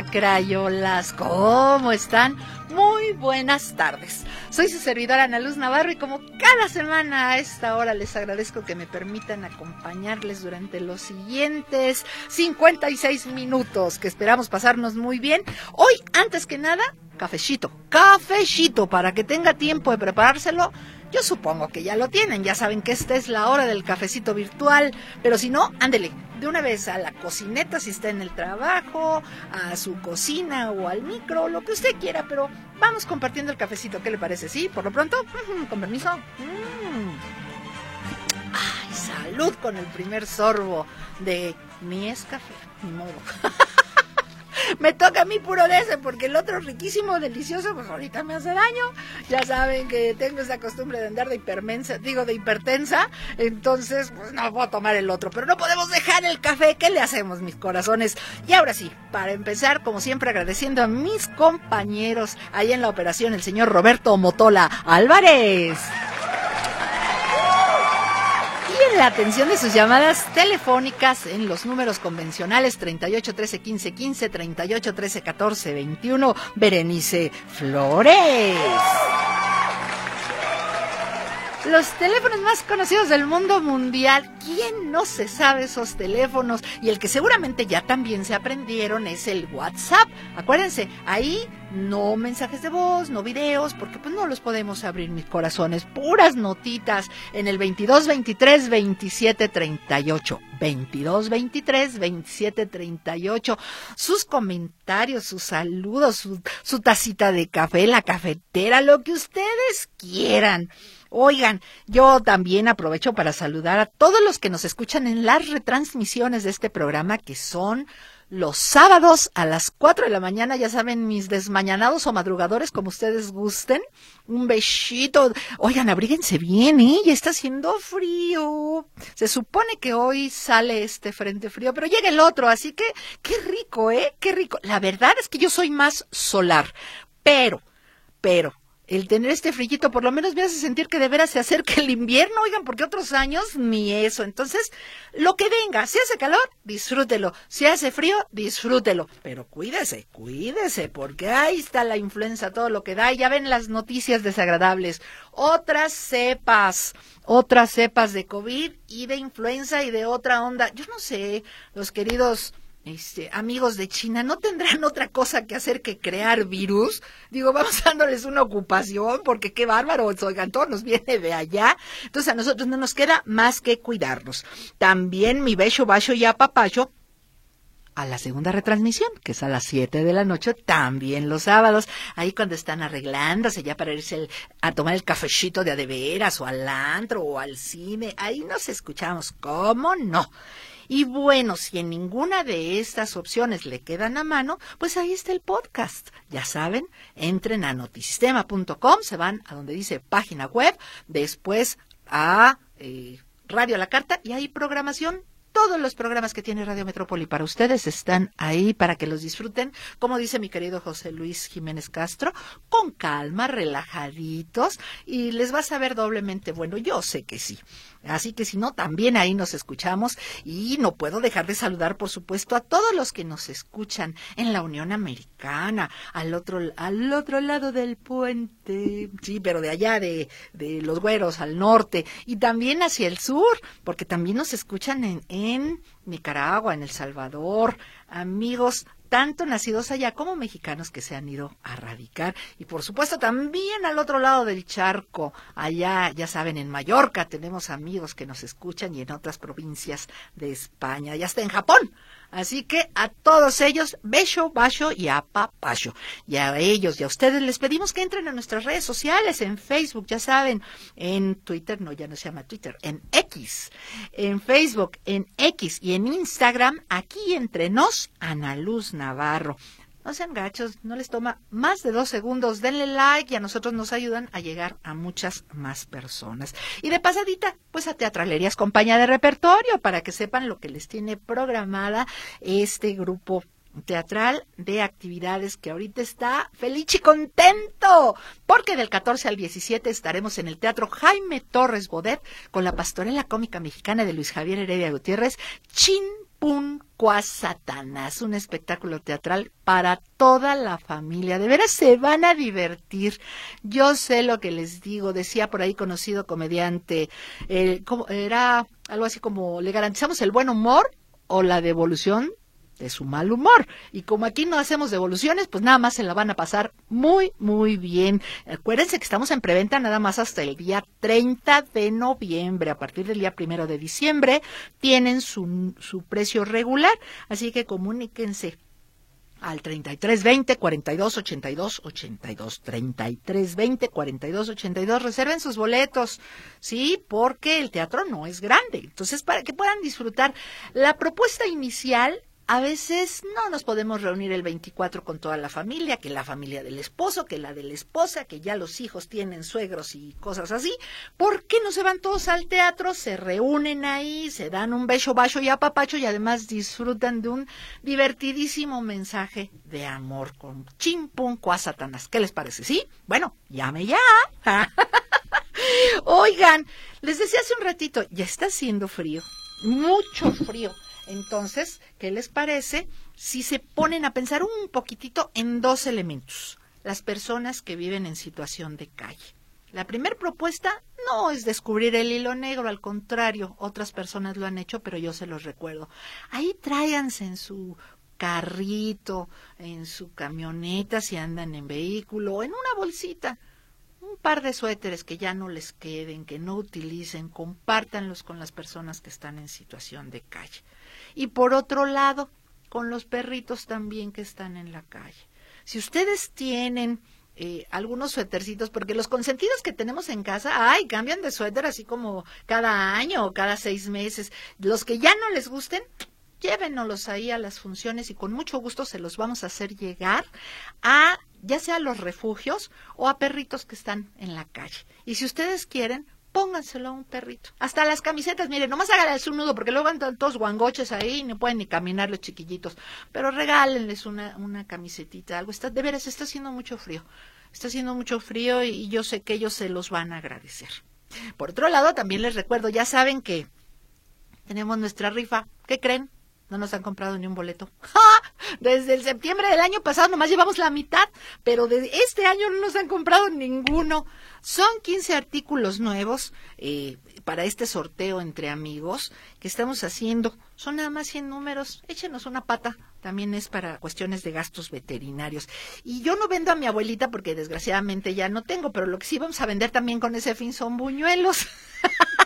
Crayolas, ¿cómo están? Muy buenas tardes. Soy su servidora Ana Luz Navarro y como cada semana a esta hora les agradezco que me permitan acompañarles durante los siguientes 56 minutos que esperamos pasarnos muy bien. Hoy, antes que nada, cafecito, cafecito para que tenga tiempo de preparárselo yo supongo que ya lo tienen, ya saben que esta es la hora del cafecito virtual, pero si no, ándele, de una vez a la cocineta si está en el trabajo, a su cocina o al micro, lo que usted quiera, pero vamos compartiendo el cafecito, ¿qué le parece? ¿Sí? Por lo pronto, con permiso. Mm. Ay, salud con el primer sorbo de mi es café, ni modo. me toca a mí puro de ese, porque el otro riquísimo, delicioso, pues ahorita me hace daño. Ya saben que tengo esa costumbre de andar de hipermensa, digo de hipertensa, entonces pues no puedo tomar el otro, pero no podemos dejar el café, ¿qué le hacemos mis corazones? Y ahora sí, para empezar, como siempre agradeciendo a mis compañeros ahí en la operación, el señor Roberto Motola Álvarez la atención de sus llamadas telefónicas en los números convencionales 38 13 15 15, 38 13 14 21, Berenice Flores. Los teléfonos más conocidos del mundo mundial. ¿Quién no se sabe esos teléfonos? Y el que seguramente ya también se aprendieron es el WhatsApp. Acuérdense, ahí no mensajes de voz, no videos, porque pues no los podemos abrir mis corazones. Puras notitas en el 22 23 27 38. 22 23 27 38. Sus comentarios, sus saludos, su, su tacita de café, la cafetera, lo que ustedes quieran. Oigan, yo también aprovecho para saludar a todos los que nos escuchan en las retransmisiones de este programa, que son los sábados a las 4 de la mañana, ya saben, mis desmañanados o madrugadores, como ustedes gusten. Un besito. Oigan, abríguense bien, ¿eh? Ya está haciendo frío. Se supone que hoy sale este frente frío, pero llega el otro, así que qué rico, ¿eh? Qué rico. La verdad es que yo soy más solar, pero, pero, el tener este frillito por lo menos me hace sentir que de veras se acerca el invierno, oigan, porque otros años ni eso. Entonces, lo que venga, si hace calor, disfrútelo. Si hace frío, disfrútelo. Pero cuídese, cuídese, porque ahí está la influenza, todo lo que da. Y ya ven las noticias desagradables. Otras cepas, otras cepas de COVID y de influenza y de otra onda. Yo no sé, los queridos este, amigos de China, ¿no tendrán otra cosa que hacer que crear virus? Digo, vamos dándoles una ocupación, porque qué bárbaro, oigan, todo nos viene de allá. Entonces a nosotros no nos queda más que cuidarnos. También mi beso, bacho y apapacho a la segunda retransmisión, que es a las 7 de la noche, también los sábados, ahí cuando están arreglándose ya para irse a tomar el cafecito de adeveras o al antro o al cine, ahí nos escuchamos, ¿cómo no? Y bueno, si en ninguna de estas opciones le quedan a mano, pues ahí está el podcast. Ya saben, entren a notisistema.com, se van a donde dice página web, después a eh, Radio a la Carta y hay programación todos los programas que tiene Radio Metrópoli para ustedes están ahí para que los disfruten, como dice mi querido José Luis Jiménez Castro, con calma, relajaditos, y les va a saber doblemente bueno. Yo sé que sí. Así que si no, también ahí nos escuchamos y no puedo dejar de saludar, por supuesto, a todos los que nos escuchan en la Unión Americana, al otro, al otro lado del puente, sí, pero de allá, de, de los güeros, al norte, y también hacia el sur, porque también nos escuchan en, en Nicaragua, en El Salvador, amigos tanto nacidos allá como mexicanos que se han ido a radicar. Y por supuesto también al otro lado del charco, allá, ya saben, en Mallorca tenemos amigos que nos escuchan y en otras provincias de España. Ya está en Japón. Así que a todos ellos, beso, bacho y apapacho. Y a ellos y a ustedes les pedimos que entren a nuestras redes sociales, en Facebook, ya saben, en Twitter, no, ya no se llama Twitter, en X, en Facebook, en X y en Instagram, aquí entre nos, Ana Luz Navarro. No sean gachos, no les toma más de dos segundos. Denle like y a nosotros nos ayudan a llegar a muchas más personas. Y de pasadita, pues a Teatralerías Compañía de Repertorio para que sepan lo que les tiene programada este grupo teatral de actividades que ahorita está feliz y contento, porque del 14 al 17 estaremos en el Teatro Jaime Torres Bodet con la pastorela cómica mexicana de Luis Javier Heredia Gutiérrez, Chin Pun Satanás, un espectáculo teatral para toda la familia. De veras se van a divertir. Yo sé lo que les digo. Decía por ahí conocido comediante, eh, era algo así como le garantizamos el buen humor o la devolución de su mal humor. Y como aquí no hacemos devoluciones, pues nada más se la van a pasar muy, muy bien. Acuérdense que estamos en preventa nada más hasta el día 30 de noviembre. A partir del día primero de diciembre tienen su, su precio regular. Así que comuníquense al 3320 42 82 82 3320 42 82 reserven sus boletos sí porque el teatro no es grande entonces para que puedan disfrutar la propuesta inicial a veces no nos podemos reunir el 24 con toda la familia, que la familia del esposo, que la de la esposa, que ya los hijos tienen suegros y cosas así. ¿Por qué no se van todos al teatro? Se reúnen ahí, se dan un beso, bacho y apapacho y además disfrutan de un divertidísimo mensaje de amor con chimpun Satanás. ¿Qué les parece? ¿Sí? Bueno, llame ya. Oigan, les decía hace un ratito, ya está haciendo frío, mucho frío. Entonces, ¿qué les parece si se ponen a pensar un poquitito en dos elementos? Las personas que viven en situación de calle. La primera propuesta no es descubrir el hilo negro, al contrario, otras personas lo han hecho, pero yo se los recuerdo. Ahí tráiganse en su carrito, en su camioneta, si andan en vehículo, en una bolsita un par de suéteres que ya no les queden, que no utilicen, compártanlos con las personas que están en situación de calle. Y por otro lado, con los perritos también que están en la calle. Si ustedes tienen eh, algunos suétercitos, porque los consentidos que tenemos en casa, ay, cambian de suéter así como cada año o cada seis meses. Los que ya no les gusten, llévenos ahí a las funciones y con mucho gusto se los vamos a hacer llegar a ya sea a los refugios o a perritos que están en la calle. Y si ustedes quieren, pónganselo a un perrito. Hasta las camisetas, miren, nomás háganles un nudo, porque luego andan todos guangoches ahí y no pueden ni caminar los chiquillitos. Pero regálenles una, una camisetita, algo. Está, de veras, está haciendo mucho frío. Está haciendo mucho frío y yo sé que ellos se los van a agradecer. Por otro lado, también les recuerdo, ya saben que tenemos nuestra rifa. ¿Qué creen? No nos han comprado ni un boleto. Desde el septiembre del año pasado nomás llevamos la mitad, pero de este año no nos han comprado ninguno. Son 15 artículos nuevos eh, para este sorteo entre amigos que estamos haciendo. Son nada más 100 números. Échenos una pata. También es para cuestiones de gastos veterinarios. Y yo no vendo a mi abuelita porque desgraciadamente ya no tengo, pero lo que sí vamos a vender también con ese fin son buñuelos.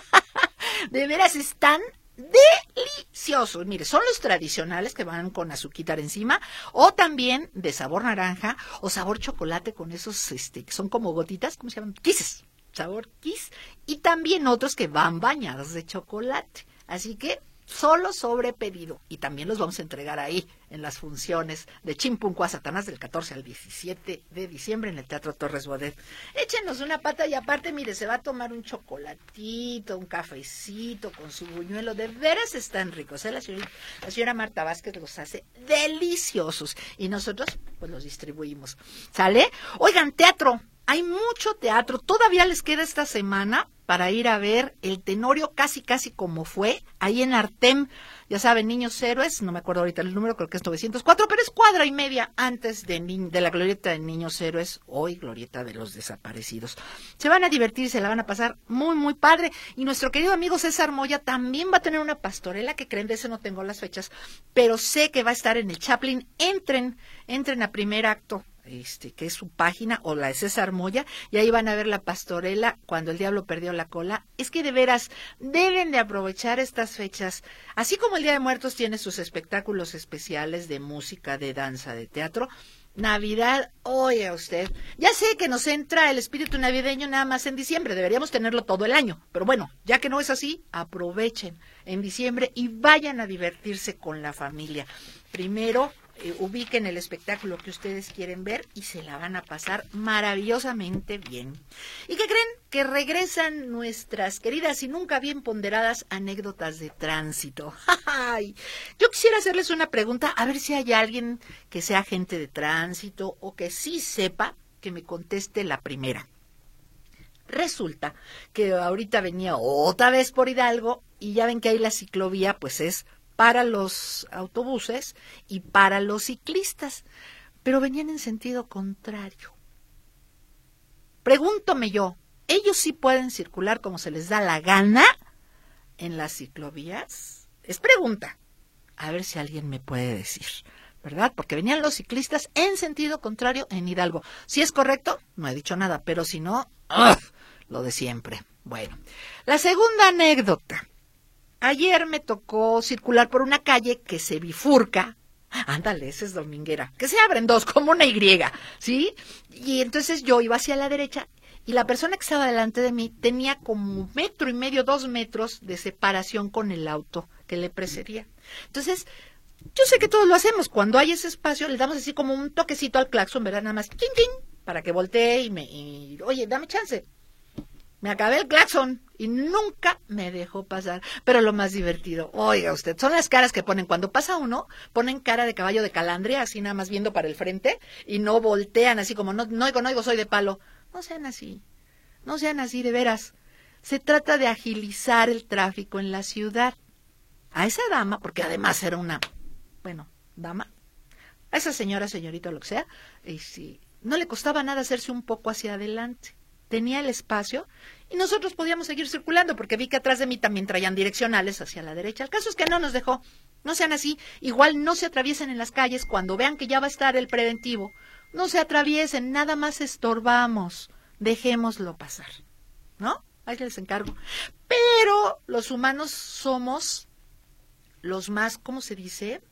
de veras están deliciosos. Mire, son los tradicionales que van con azuquitar encima o también de sabor naranja o sabor chocolate con esos, este, que son como gotitas, ¿cómo se llaman? Kisses, sabor kiss. Y también otros que van bañados de chocolate. Así que solo sobre pedido. Y también los vamos a entregar ahí en las funciones de Chimpuncuá Satanás del 14 al 17 de diciembre en el Teatro Torres Bodet. Échenos una pata y aparte, mire, se va a tomar un chocolatito, un cafecito con su buñuelo. De veras están ricos. ¿eh? La, señora, la señora Marta Vázquez los hace deliciosos y nosotros pues los distribuimos. ¿Sale? Oigan, teatro. Hay mucho teatro. Todavía les queda esta semana para ir a ver el Tenorio casi casi como fue, ahí en Artem, ya saben, Niños Héroes, no me acuerdo ahorita el número, creo que es 904, pero es cuadra y media antes de, de la glorieta de Niños Héroes, hoy glorieta de los desaparecidos. Se van a divertir, se la van a pasar muy, muy padre. Y nuestro querido amigo César Moya también va a tener una pastorela, que creen de eso no tengo las fechas, pero sé que va a estar en el Chaplin. Entren, entren a primer acto este, que es su página, o la de César Moya, y ahí van a ver la pastorela cuando el diablo perdió la cola. Es que de veras deben de aprovechar estas fechas. Así como el Día de Muertos tiene sus espectáculos especiales de música, de danza, de teatro, Navidad, oye usted, ya sé que nos entra el espíritu navideño nada más en diciembre, deberíamos tenerlo todo el año, pero bueno, ya que no es así, aprovechen en diciembre y vayan a divertirse con la familia. Primero, eh, ubiquen el espectáculo que ustedes quieren ver y se la van a pasar maravillosamente bien. ¿Y qué creen? Que regresan nuestras queridas y nunca bien ponderadas anécdotas de tránsito. Yo quisiera hacerles una pregunta, a ver si hay alguien que sea agente de tránsito o que sí sepa que me conteste la primera. Resulta que ahorita venía otra vez por Hidalgo y ya ven que ahí la ciclovía pues es para los autobuses y para los ciclistas, pero venían en sentido contrario. Pregúntome yo, ¿ellos sí pueden circular como se les da la gana en las ciclovías? Es pregunta. A ver si alguien me puede decir, ¿verdad? Porque venían los ciclistas en sentido contrario en Hidalgo. Si es correcto, no he dicho nada, pero si no, lo de siempre. Bueno, la segunda anécdota Ayer me tocó circular por una calle que se bifurca. Ándale, esa es dominguera. Que se abren dos, como una Y, ¿sí? Y entonces yo iba hacia la derecha y la persona que estaba delante de mí tenía como metro y medio, dos metros de separación con el auto que le precedía. Entonces, yo sé que todos lo hacemos. Cuando hay ese espacio, le damos así como un toquecito al claxon, ¿verdad? Nada más, ¡chin, para que voltee y me, y, oye, dame chance. Me acabé el claxon y nunca me dejó pasar. Pero lo más divertido, oiga usted, son las caras que ponen. Cuando pasa uno, ponen cara de caballo de calandria, así nada más viendo para el frente, y no voltean así como, no, no oigo, no oigo, soy de palo. No sean así, no sean así de veras. Se trata de agilizar el tráfico en la ciudad. A esa dama, porque además era una, bueno, dama, a esa señora, señorita, lo que sea, y si, no le costaba nada hacerse un poco hacia adelante tenía el espacio y nosotros podíamos seguir circulando porque vi que atrás de mí también traían direccionales hacia la derecha. El caso es que no nos dejó. No sean así. Igual no se atraviesen en las calles cuando vean que ya va a estar el preventivo. No se atraviesen, nada más estorbamos. Dejémoslo pasar. ¿No? Ahí les encargo. Pero los humanos somos los más, ¿cómo se dice?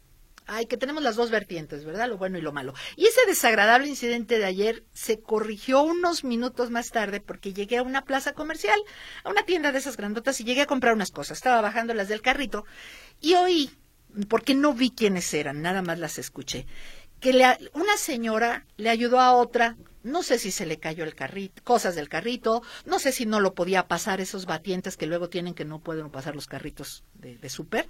Ay, que tenemos las dos vertientes, ¿verdad? Lo bueno y lo malo. Y ese desagradable incidente de ayer se corrigió unos minutos más tarde porque llegué a una plaza comercial, a una tienda de esas grandotas y llegué a comprar unas cosas. Estaba bajando las del carrito y oí, porque no vi quiénes eran, nada más las escuché, que una señora le ayudó a otra no sé si se le cayó el carrito, cosas del carrito, no sé si no lo podía pasar esos batientes que luego tienen que no pueden pasar los carritos de, de súper.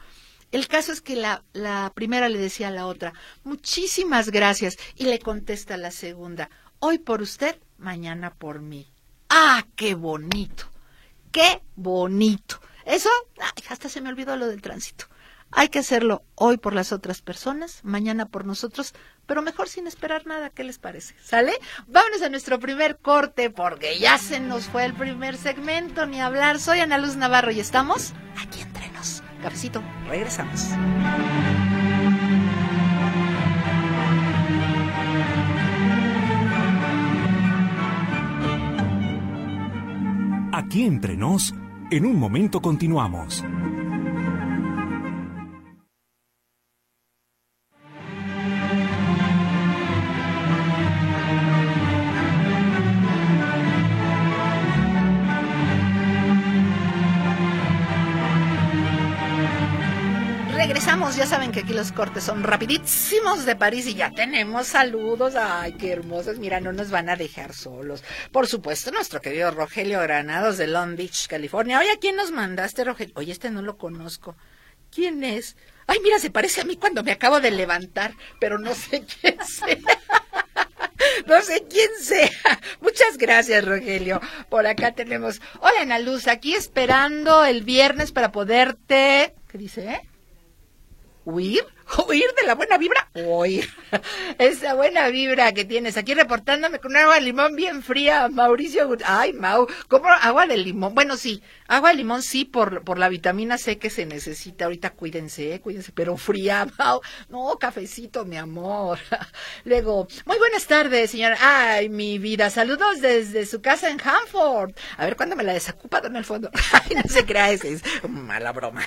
El caso es que la, primera le decía a la otra, muchísimas gracias, y le contesta la segunda, hoy por usted, mañana por mí. ¡Ah, qué bonito! ¡Qué bonito! Eso, hasta se me olvidó lo del tránsito. Hay que hacerlo hoy por las otras personas, mañana por nosotros, pero mejor sin esperar nada. ¿Qué les parece? ¿Sale? Vámonos a nuestro primer corte porque ya se nos fue el primer segmento, ni hablar. Soy Ana Luz Navarro y estamos aquí nos. Cafecito, regresamos. Aquí entre nos, en un momento continuamos. Ya saben que aquí los cortes son rapidísimos de París y ya tenemos saludos. Ay, qué hermosos. Mira, no nos van a dejar solos. Por supuesto, nuestro querido Rogelio Granados de Long Beach, California. Oye, ¿a quién nos mandaste, Rogelio? Oye, este no lo conozco. ¿Quién es? Ay, mira, se parece a mí cuando me acabo de levantar, pero no sé quién sea. No sé quién sea. Muchas gracias, Rogelio. Por acá tenemos. Hola, Ana Luz, aquí esperando el viernes para poderte. ¿Qué dice? Eh? ¿Huir? Huir de la buena vibra, huir. Esa buena vibra que tienes aquí reportándome con agua de limón bien fría, Mauricio. Ay, Mau, ¿cómo agua de limón? Bueno, sí, agua de limón sí por, por la vitamina C que se necesita. Ahorita cuídense, cuídense, pero fría, Mau. No, cafecito, mi amor. Luego, muy buenas tardes, señora. Ay, mi vida, saludos desde su casa en Hanford. A ver, ¿cuándo me la desacupa? en el fondo. Ay, no se crea, es, es mala broma.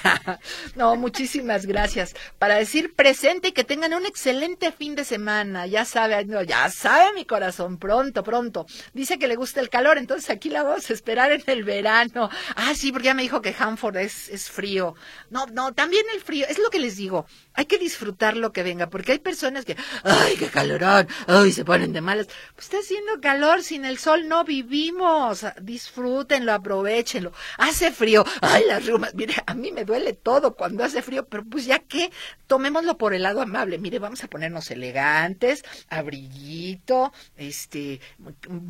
No, muchísimas gracias. Para decir presente y que tengan un excelente fin de semana. Ya sabe, no, ya sabe mi corazón, pronto, pronto. Dice que le gusta el calor, entonces aquí la vamos a esperar en el verano. Ah, sí, porque ya me dijo que Hanford es, es frío. No, no, también el frío, es lo que les digo. Hay que disfrutar lo que venga, porque hay personas que, ay, qué calorón, ay, se ponen de malas. Pues está haciendo calor, sin el sol no vivimos. Disfrútenlo, aprovechenlo. Hace frío, ay, las rumas, mire, a mí me duele todo cuando hace frío, pero pues ya que tomémoslo por el lado amable. Mire, vamos a ponernos elegantes, abriguito, este,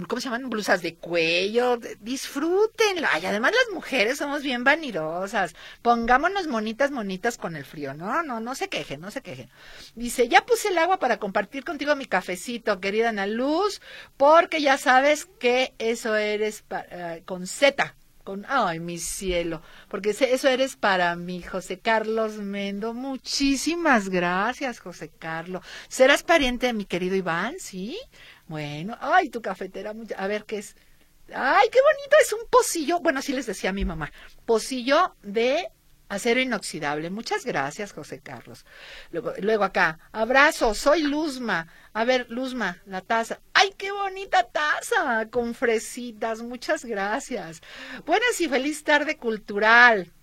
¿cómo se llaman? Blusas de cuello, disfrútenlo. Ay, además las mujeres somos bien vanidosas. Pongámonos monitas, monitas con el frío, ¿no? No, no se quejen, no se quejen. Dice, ya puse el agua para compartir contigo mi cafecito, querida Ana Luz, porque ya sabes que eso eres para, con Z con, ay, mi cielo, porque eso eres para mí, José Carlos Mendo. Muchísimas gracias, José Carlos. ¿Serás pariente de mi querido Iván? Sí. Bueno, ay, tu cafetera, a ver qué es. Ay, qué bonito, es un pocillo. Bueno, así les decía a mi mamá. Pocillo de Acero inoxidable. Muchas gracias, José Carlos. Luego, luego acá, abrazo, soy Luzma. A ver, Luzma, la taza. ¡Ay, qué bonita taza! Con fresitas. Muchas gracias. Buenas y feliz tarde cultural.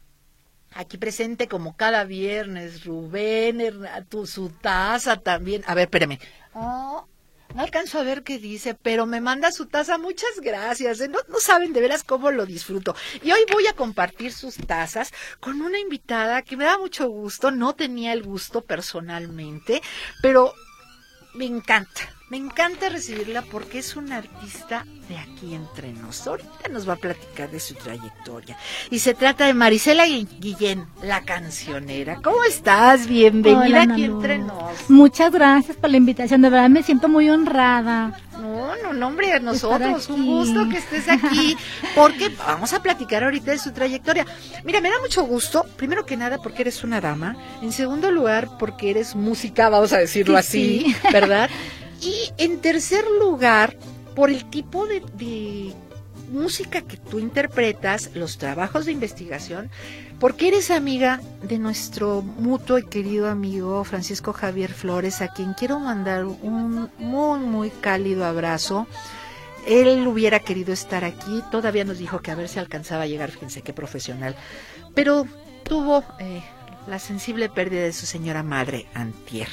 Aquí presente como cada viernes, Rubén, tu, su taza también. A ver, espérame. Oh, no alcanzo a ver qué dice, pero me manda su taza. Muchas gracias. No, no saben de veras cómo lo disfruto. Y hoy voy a compartir sus tazas con una invitada que me da mucho gusto. No tenía el gusto personalmente, pero me encanta. Me encanta recibirla porque es una artista de aquí entre nosotros. Ahorita nos va a platicar de su trayectoria. Y se trata de Marisela Guillén, la cancionera. ¿Cómo estás? Bienvenida aquí entre nos. Muchas gracias por la invitación. De verdad me siento muy honrada. No, no, no, hombre, a nosotros. Un gusto que estés aquí. Porque vamos a platicar ahorita de su trayectoria. Mira, me da mucho gusto. Primero que nada, porque eres una dama. En segundo lugar, porque eres música, vamos a decirlo así, ¿verdad? Y en tercer lugar, por el tipo de, música que tú interpretas, los trabajos de investigación, porque eres amiga de nuestro mutuo y querido amigo Francisco Javier Flores, a quien quiero mandar un muy, muy cálido abrazo. Él hubiera querido estar aquí, todavía nos dijo que a ver si alcanzaba a llegar, fíjense qué profesional, pero tuvo eh, la sensible pérdida de su señora madre, Antier.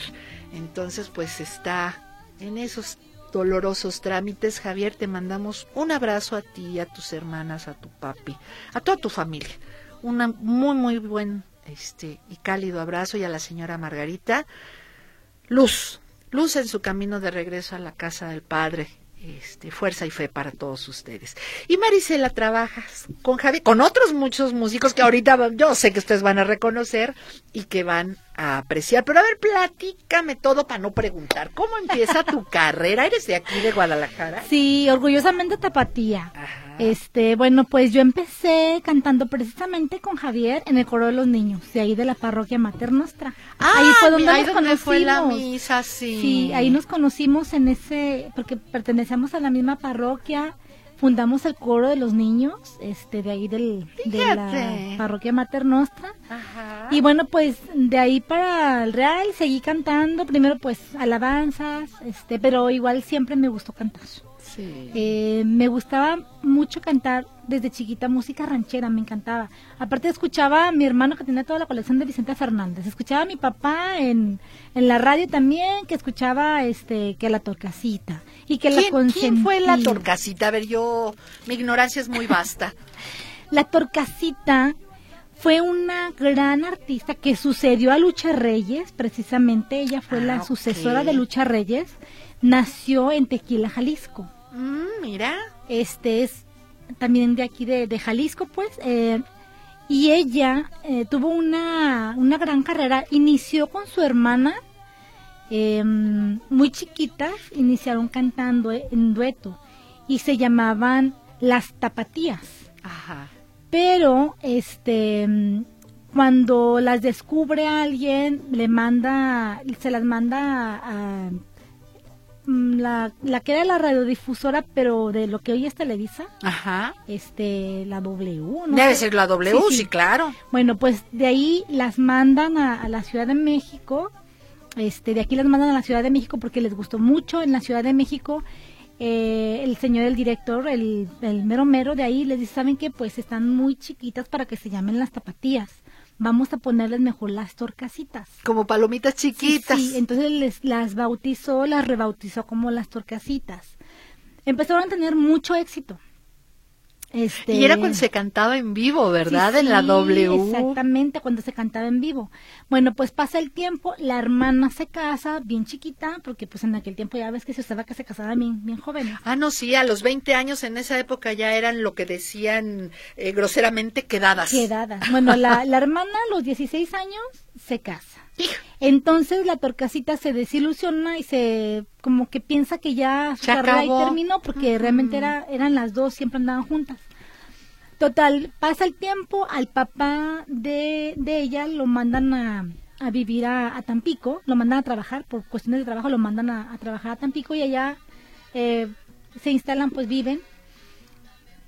Entonces, pues está en esos dolorosos trámites, Javier, te mandamos un abrazo a ti, a tus hermanas, a tu papi, a toda tu familia. Un muy, muy buen este, y cálido abrazo y a la señora Margarita. Luz, luz en su camino de regreso a la casa del Padre. Este, fuerza y fe para todos ustedes. Y Marisela trabajas con Javier, con otros muchos músicos que ahorita yo sé que ustedes van a reconocer y que van a apreciar. Pero a ver, platícame todo para no preguntar. ¿Cómo empieza tu carrera? ¿Eres de aquí, de Guadalajara? Sí, orgullosamente tapatía. Este, bueno, pues yo empecé cantando precisamente con Javier en el coro de los niños, de ahí de la parroquia Mater Nostra. Ah, ahí fue donde, ahí donde fue la misa, sí. Sí, ahí nos conocimos en ese, porque pertenecíamos a la misma parroquia fundamos el coro de los niños, este, de ahí del, de la parroquia Mater Nostra. Y bueno, pues de ahí para el Real seguí cantando, primero pues alabanzas, este, pero igual siempre me gustó cantar. Eh, me gustaba mucho cantar desde chiquita música ranchera, me encantaba. Aparte escuchaba a mi hermano que tenía toda la colección de Vicente Fernández, escuchaba a mi papá en, en la radio también, que escuchaba este que la torcasita y que la ¿Quién fue la torcasita? A ver, yo, mi ignorancia es muy vasta. la torcasita fue una gran artista que sucedió a Lucha Reyes, precisamente ella fue la ah, sucesora de Lucha Reyes, nació en Tequila, Jalisco. Mm, mira. Este es también de aquí de, Jalisco, pues. Eh, Y ella eh, tuvo una, una gran carrera. Inició con su hermana, em, muy chiquitas, iniciaron cantando en dueto y se llamaban Las Tapatías. Ajá. Pero, este, cuando las descubre alguien, le manda, se las manda a, la, la que era la radiodifusora, pero de lo que hoy es Televisa. Ajá. Este, la W. Debe ser la W, sí, claro. Bueno, pues de ahí las mandan a, la Ciudad de México. Este, de aquí las mandan a la Ciudad de México porque les gustó mucho en la Ciudad de México. Eh, el señor, el director, el, el mero mero de ahí les dice, ¿saben qué? Pues están muy chiquitas para que se llamen las tapatías vamos a ponerles mejor las torcasitas. Como palomitas chiquitas. Sí, entonces les, las bautizó, las rebautizó como las torcasitas. Empezaron a tener mucho éxito. Este... Y era cuando se cantaba en vivo, ¿verdad? en la W. Exactamente, cuando se cantaba en vivo. Bueno, pues pasa el tiempo, la hermana se casa, bien chiquita, porque pues en aquel tiempo ya ves que se usaba que se casaba bien, bien joven. Ah, no, sí, a los 20 años en esa época ya eran lo que decían eh, groseramente quedadas. Quedadas. Bueno, la, la hermana a los 16 años se casa. Entonces la torcasita se desilusiona y se como que piensa que ya su carrera terminó porque realmente era, eran las dos, siempre andaban juntas. Total, pasa el tiempo, al papá de, de ella lo mandan a, a vivir a, Tampico, lo mandan a trabajar, por cuestiones de trabajo lo mandan a, trabajar a Tampico y allá eh, se instalan, pues viven.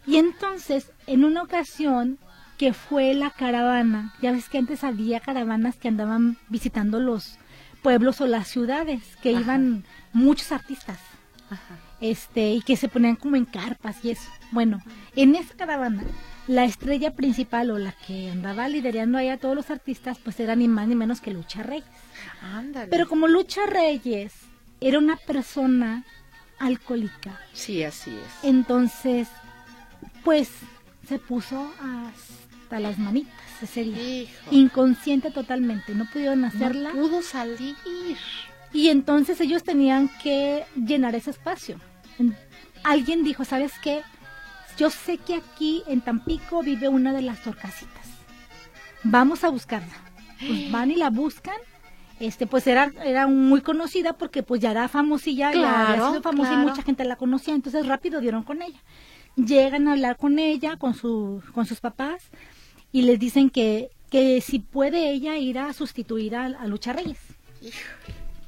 Y entonces, en una ocasión, que fue la caravana. Ya ves que antes había caravanas que andaban visitando los pueblos o las ciudades, que iban muchos artistas. Este, y que se ponían como en carpas y eso. Bueno, en esa caravana, la estrella principal o la que andaba liderando ahí a todos los artistas, pues era ni más ni menos que Lucha Reyes. Pero como Lucha Reyes era una persona alcohólica. Sí, así es. Entonces, pues se puso a las manitas ese día. Inconsciente totalmente, no pudieron hacerla. No pudo salir. Y entonces ellos tenían que llenar ese espacio. Alguien dijo, ¿sabes qué? Yo sé que aquí en Tampico vive una de las torcasitas. Vamos a buscarla. Pues van y la buscan. Este, pues era, era muy conocida porque pues ya era famosilla, ya había sido famosa y mucha gente la conocía, entonces rápido dieron con ella. Llegan a hablar con ella, con, su, con sus papás, y les dicen que, que si puede ella ir a sustituir a, Lucha Reyes.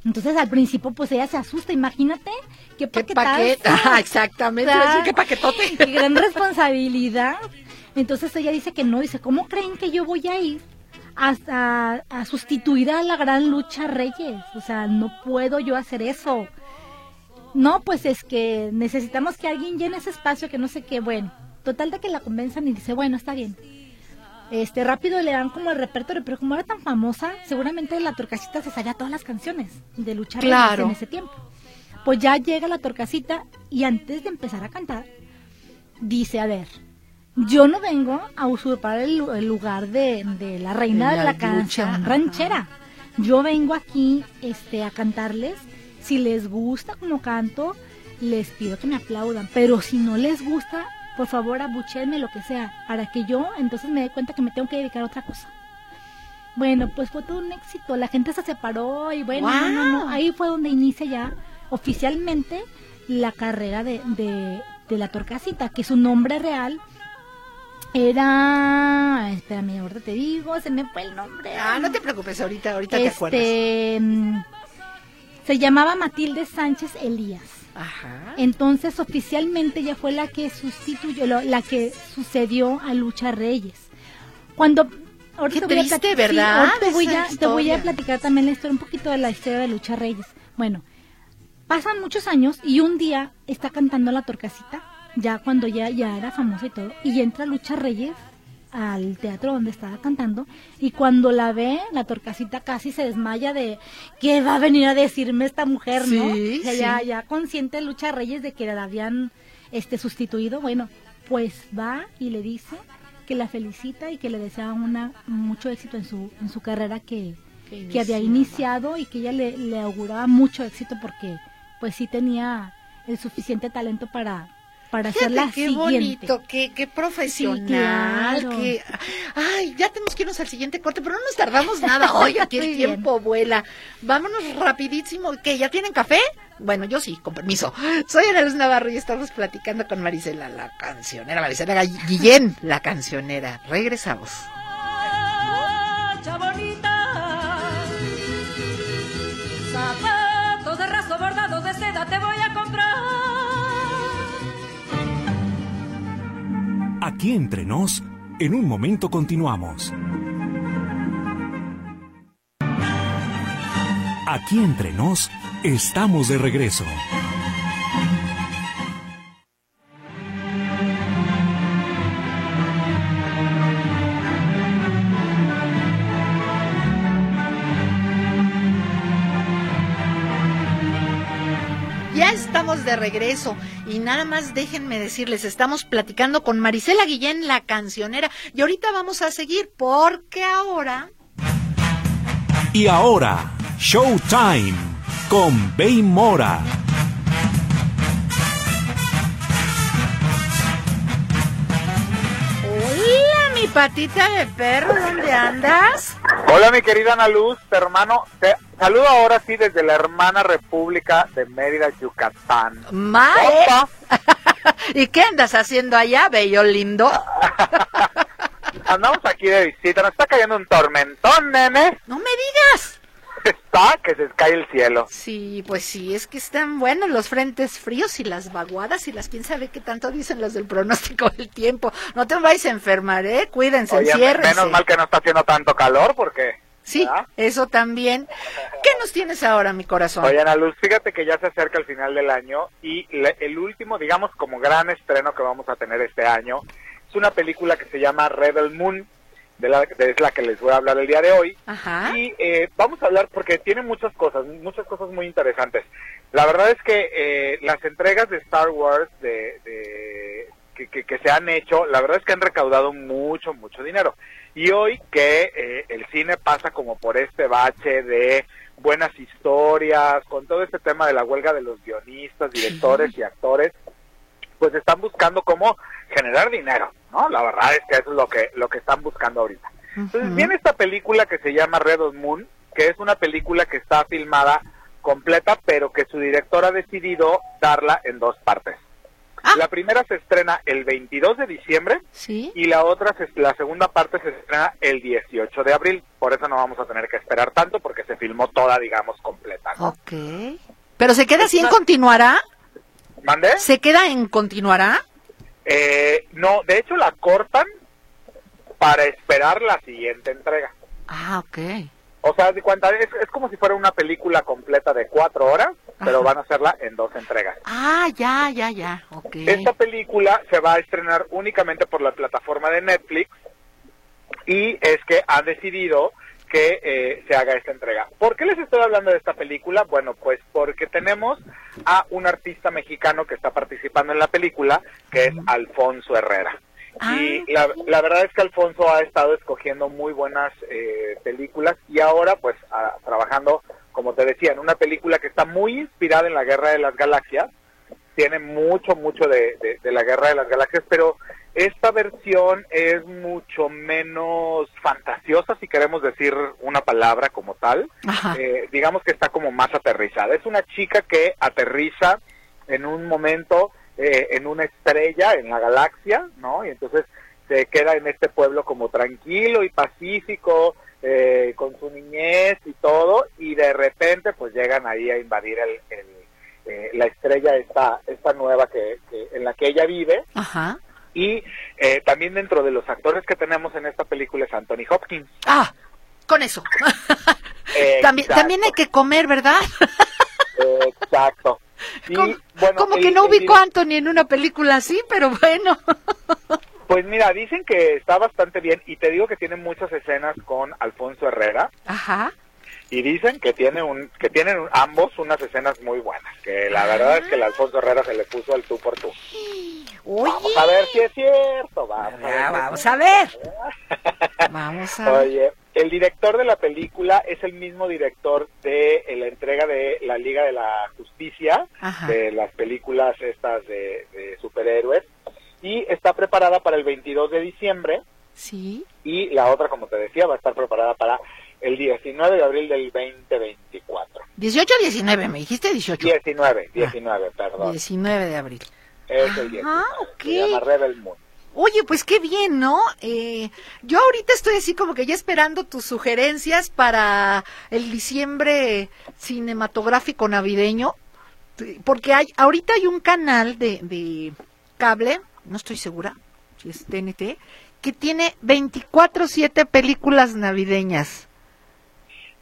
Entonces al principio pues ella se asusta, imagínate qué paquete, exactamente, qué paquetote. Qué gran responsabilidad. Entonces ella dice que no, dice, ¿cómo creen que yo voy a ir a, a, sustituir a la gran lucha Reyes? O sea, no puedo yo hacer eso. No, pues es que necesitamos que alguien llene ese espacio que no sé qué, bueno. Total de que la convenzan y dice, bueno, está bien este rápido le dan como el repertorio, pero como era tan famosa, seguramente la torcasita se sabía todas las canciones de luchar en ese tiempo. Pues ya llega la torcasita y antes de empezar a cantar, dice, a ver, yo no vengo a usurpar el, lugar de, la reina de la, canción ranchera. Yo vengo aquí este, a cantarles. Si les gusta como canto, les pido que me aplaudan. Pero si no les gusta, por favor abuchenme lo que sea, para que yo entonces me dé cuenta que me tengo que dedicar a otra cosa. Bueno, pues fue todo un éxito, la gente se separó y bueno, no, no, ahí fue donde inicia ya oficialmente la carrera de, de, la Torcasita, que su nombre real era, espérame, ahorita te digo, se me fue el nombre. Ah, no te preocupes, ahorita, ahorita te acuerdas. Este, mm, se llamaba Matilde Sánchez Elías. Entonces oficialmente ella fue la que sustituyó, la que sucedió a Lucha Reyes. Cuando Qué triste, ¿verdad? te, voy a, te voy a platicar también la historia, un poquito de la historia de Lucha Reyes. Bueno, pasan muchos años y un día está cantando la torcasita, ya cuando ya, ya era famosa y todo, y entra Lucha Reyes al teatro donde estaba cantando y cuando la ve, la torcasita casi se desmaya de qué va a venir a decirme esta mujer, ¿no? ya, ya consciente Lucha Reyes de que la habían este sustituido, bueno, pues va y le dice que la felicita y que le desea una mucho éxito en su en su carrera que, que había iniciado y que ella le, le auguraba mucho éxito porque pues sí tenía el suficiente talento para para hacer la qué siguiente. bonito, qué, qué profesional, Sí, claro. qué... Ay, ya tenemos que irnos al siguiente corte, pero no nos tardamos nada. Oye, aquí el bien. tiempo vuela. Vámonos rapidísimo. ¿Qué, ya tienen café? Bueno, yo sí, con permiso. Soy Ana Luz Navarro y estamos platicando con Marisela, la cancionera. Marisela Guillén, la cancionera. Regresamos. Aquí entre nos, en un momento continuamos. Aquí entre nos, estamos de regreso. De regreso y nada más déjenme decirles, estamos platicando con Marisela Guillén, la cancionera, y ahorita vamos a seguir porque ahora... Y ahora, Showtime con Bey Mora. Patita de perro, ¿dónde andas? Hola mi querida Ana Luz, hermano, te saludo ahora sí desde la hermana República de Mérida, Yucatán. Mae. ¿Y qué andas haciendo allá, bello lindo? Andamos aquí de visita, nos está cayendo un tormentón, nene. No me digas. Está que se cae el cielo. Sí, pues sí, es que están buenos los frentes fríos y las vaguadas y las quién sabe qué tanto dicen los del pronóstico del tiempo. No te vais a enfermar, ¿eh? Cuídense, Oye, enciérrense. menos mal que no está haciendo tanto calor porque... Sí, ¿verdad? eso también. ¿Qué nos tienes ahora, mi corazón? Oye, Ana Luz, fíjate que ya se acerca el final del año y le- el último, digamos, como gran estreno que vamos a tener este año es una película que se llama Rebel Moon, de la, de- es la que les voy a hablar el día de hoy. Ajá. Y eh, vamos a hablar porque tiene muchas cosas, muchas cosas muy interesantes. La verdad es que eh, las entregas de Star Wars de, de- que, que- que se han hecho, la verdad es que han recaudado mucho, mucho dinero. Y hoy que eh, el cine pasa como por este bache de buenas historias, con todo este tema de la huelga de los guionistas, directores y actores, pues están buscando cómo generar dinero, ¿no? La verdad es que eso es lo que lo que están buscando ahorita. Entonces viene esta película que se llama Red Moon, que es una película que está filmada completa, pero que su director ha decidido darla en dos partes. Ah. La primera se estrena el 22 de diciembre Sí. y la otra, se- la segunda parte se estrena el 18 de abril. Por eso no vamos a tener que esperar tanto porque se filmó toda, digamos, completa. ¿no? Ok. ¿Pero se queda así en continuará? ¿Mandé? ¿Se queda en continuará? Eh, no, de hecho la cortan para esperar la siguiente entrega. Ah, ok. O sea, de cuenta, es, es como si fuera una película completa de cuatro horas, pero van a hacerla en dos entregas. Ah, ya, ya, ya. Ok. Esta película se va a estrenar únicamente por la plataforma de Netflix y es que han decidido que eh, se haga esta entrega. ¿Por qué les estoy hablando de esta película? Bueno, pues porque tenemos a un artista mexicano que está participando en la película, que es Alfonso Herrera. Ah. Y la, la verdad es que Alfonso ha estado escogiendo muy buenas eh, películas y ahora pues a- trabajando, como te decía, en una película que está muy inspirada en la Guerra de las Galaxias, tiene mucho, mucho de, de- de la Guerra de las Galaxias, pero esta versión es mucho menos fantasiosa, si queremos decir una palabra como tal. Eh, digamos que está como más aterrizada. Es una chica que aterriza en un momento eh, en una estrella en la galaxia, ¿no? Y entonces se queda en este pueblo como tranquilo y pacífico, eh, con su niñez y todo, y de repente pues llegan ahí a invadir el, el, eh, la estrella esta, esta nueva que, que- en la que ella vive, Ajá. y eh, también dentro de los actores que tenemos en esta película es Anthony Hopkins. Ah, con eso. también, Exacto, también hay que comer, ¿verdad? Exacto. Y, como bueno, como el- que no direc- a Anthony en una película así, pero bueno. Pues mira, dicen que está bastante bien y te digo que tiene muchas escenas con Alfonso Herrera Ajá. Y dicen que tiene un que tienen ambos unas escenas muy buenas, que la verdad es que el Alfonso Herrera se le puso al tú por tú. Oye. Vamos a ver si es cierto, a ver. Vamos a ver. Vamos a ver. Oye, el director de la película es el mismo director de eh, la entrega de la Liga de la Justicia, de las películas estas de, superhéroes, y está preparada para el 22 de diciembre. Sí. Y la otra, como te decía, va a estar preparada para el 19 de abril del 2024. 18 o 19, me dijiste 18. 19, 19, perdón. 19 de abril. Es el 19. Ah, ok. Se llama Rebel Moon. Oye, pues qué bien, ¿no? Eh, yo ahorita estoy así como que ya esperando tus sugerencias para el diciembre cinematográfico navideño, porque hay ahorita hay un canal de, de cable, no estoy segura si es TNT, que tiene 24/7 películas navideñas.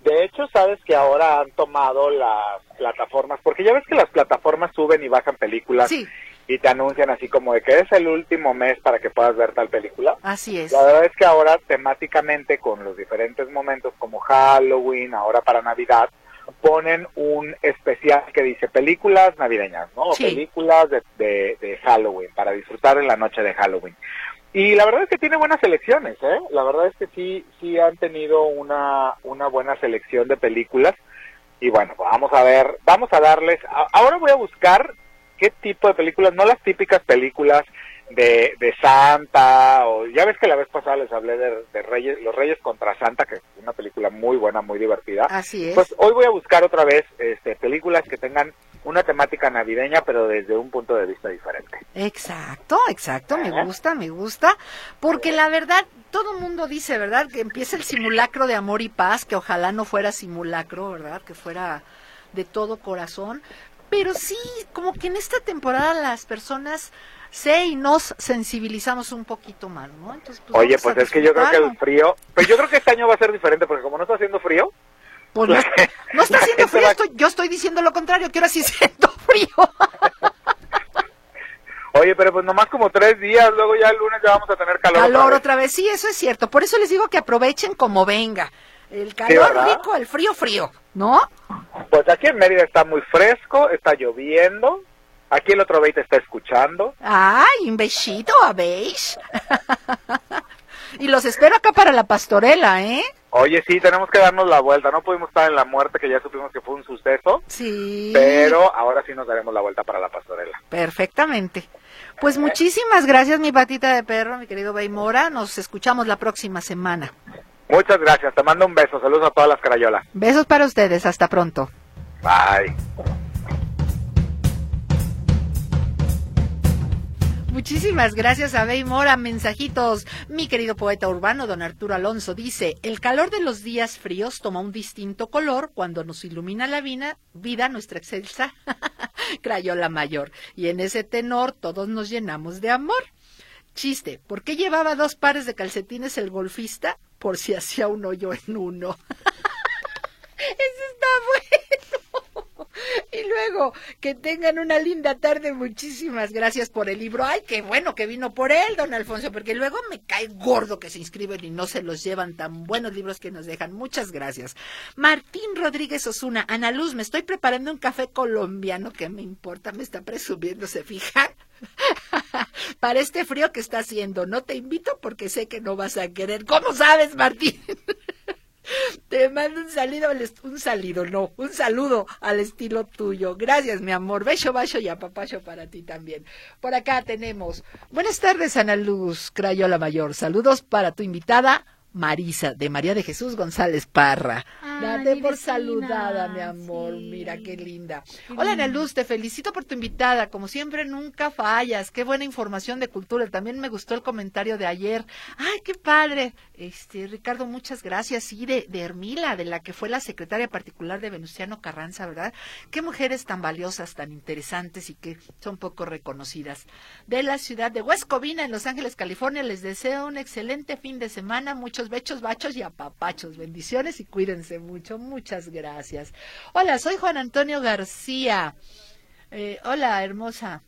De hecho, sabes que ahora han tomado las plataformas, porque ya ves que las plataformas suben y bajan películas. Sí y te anuncian así como de que es el último mes para que puedas ver tal película. Así es. La verdad es que ahora temáticamente con los diferentes momentos como Halloween, ahora para Navidad, ponen un especial que dice películas navideñas, ¿no? O películas de, de, Halloween, para disfrutar en la noche de Halloween. Y la verdad es que tiene buenas selecciones, ¿eh? La verdad es que sí, sí han tenido una, una buena selección de películas. Y bueno, vamos a ver, vamos a darles, ahora voy a buscar qué tipo de películas, no las típicas películas de, de Santa, o ya ves que la vez pasada les hablé de, Reyes, Los Reyes contra Santa, que es una película muy buena, muy divertida. Así es. Pues hoy voy a buscar otra vez este, películas que tengan una temática navideña, pero desde un punto de vista diferente. Exacto, exacto, me gusta, me gusta, porque la verdad, todo el mundo dice, ¿verdad? Que empieza el simulacro de amor y paz, que ojalá no fuera simulacro, ¿verdad? Que fuera de todo corazón, pero sí, como que en esta temporada las personas se y nos sensibilizamos un poquito más, ¿no? Entonces, pues, Oye, pues es que yo creo que el frío, pues yo creo que este año va a ser diferente porque como no está haciendo frío, pues no, no está haciendo frío, yo estoy diciendo lo contrario, que ahora sí siento frío. Oye, pero pues nomás como tres días, luego ya el lunes ya vamos a tener calor. Calor otra vez, sí, eso es cierto. Por eso les digo que aprovechen como venga. El calor rico, el frío frío, ¿no? Pues aquí en Mérida está muy fresco, está lloviendo. Aquí el otro te está escuchando. Ay, un besito, ¿habéis? y los espero acá para la pastorela, ¿eh? Oye, sí, tenemos que darnos la vuelta. No pudimos estar en la muerte, que ya supimos que fue un suceso. Sí. Pero ahora sí nos daremos la vuelta para la pastorela. Perfectamente. Pues muchísimas gracias, mi patita de perro, mi querido Beimora. Nos escuchamos la próxima semana. Muchas gracias, te mando un beso, saludos a todas las carayolas. Besos para ustedes, hasta pronto. Bye. Muchísimas gracias a Bey Mora. Mensajitos. Mi querido poeta urbano, don Arturo Alonso, dice, el calor de los días fríos toma un distinto color cuando nos ilumina la vida, vida nuestra excelsa crayola mayor. Y en ese tenor todos nos llenamos de amor. Chiste, ¿por qué llevaba dos pares de calcetines el golfista? Por si hacía un hoyo en uno. Eso está bueno. Y luego, que tengan una linda tarde. Muchísimas gracias por el libro. Ay, qué bueno que vino por él, don Alfonso, porque luego me cae gordo que se inscriben y no se los llevan tan buenos libros que nos dejan. Muchas gracias. Martín Rodríguez Osuna, Ana Luz, me estoy preparando un café colombiano. que me importa? Me está presumiendo, ¿se fijan? Para este frío que está haciendo, no te invito porque sé que no vas a querer. ¿Cómo sabes, Martín? Te mando un saludo, un saludo, no, un saludo al estilo tuyo. Gracias, mi amor. Beso, bacho y apapacho para ti también. Por acá tenemos. Buenas tardes, Ana Luz Crayola Mayor. Saludos para tu invitada, Marisa, de María de Jesús González Parra. Date por saludada, mi amor. Mira qué linda. Hola, Ana Luz, te felicito por tu invitada. Como siempre, nunca fallas. Qué buena información de cultura. También me gustó el comentario de ayer. Ay, qué padre. Este, Ricardo, muchas gracias. Sí, de, de Hermila, de la que fue la secretaria particular de Venustiano Carranza, ¿verdad? Qué mujeres tan valiosas, tan interesantes y que son poco reconocidas. De la ciudad de West Covina, en Los Ángeles, California, les deseo un excelente fin de semana. Muchos bechos, bachos y apapachos. Bendiciones y cuídense mucho. Muchas gracias. Hola, soy Juan Antonio García. Eh, hola, hermosa.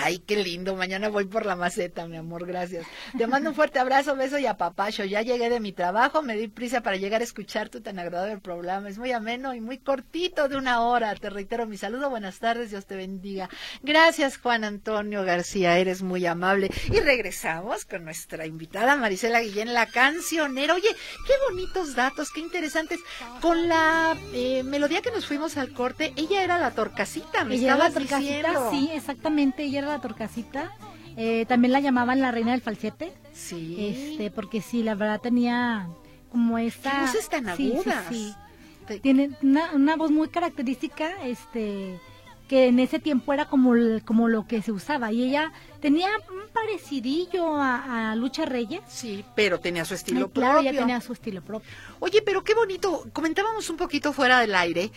Ay, qué lindo. Mañana voy por la maceta, mi amor. Gracias. Te mando un fuerte abrazo, beso y apapacho. Ya llegué de mi trabajo. Me di prisa para llegar a escuchar tu tan agradable programa. Es muy ameno y muy cortito de una hora. Te reitero mi saludo. Buenas tardes. Dios te bendiga. Gracias, Juan Antonio García. Eres muy amable. Y regresamos con nuestra invitada Marisela Guillén, la cancionera. Oye, qué bonitos datos, qué interesantes. Con la eh, melodía que nos fuimos al corte, ella era la torcasita. Me ella estabas la torcasita, diciendo. sí, exactamente. Ella era la torcasita. Eh, también la llamaban la reina del falsete. Sí. Este, porque sí, la verdad tenía como esta. ¿Qué voces tan sí, sí, agudas? sí. Te- Tiene una, una voz muy característica, este, que en ese tiempo era como, el- como lo que se usaba. Y ella tenía un parecidillo a, a Lucha Reyes. Sí, pero tenía su estilo Ay, claro, propio. ella tenía su estilo propio. Oye, pero qué bonito. Comentábamos un poquito fuera del aire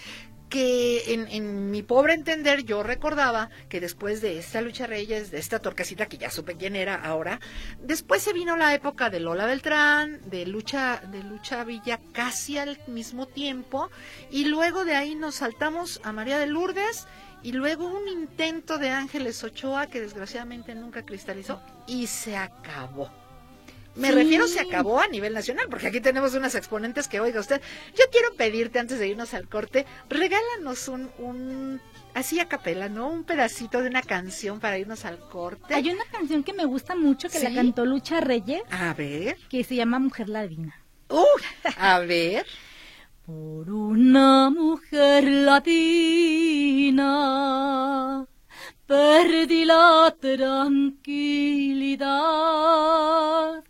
que en, en mi pobre entender yo recordaba que después de esta lucha Reyes, de esta torcasita que ya supe quién era ahora, después se vino la época de Lola Beltrán, de lucha, de lucha Villa casi al mismo tiempo, y luego de ahí nos saltamos a María de Lourdes y luego un intento de Ángeles Ochoa que desgraciadamente nunca cristalizó y se acabó. Me Sí. refiero se acabó a nivel nacional, porque aquí tenemos unas exponentes que, oiga usted, yo quiero pedirte antes de irnos al corte, regálanos un, un así a capela, ¿no? Un pedacito de una canción para irnos al corte. Hay una canción que me gusta mucho que ¿Sí? la cantó Lucha Reyes, A ver, que se llama Mujer Ladina. uy, a ver. Por una mujer latina perdí la tranquilidad.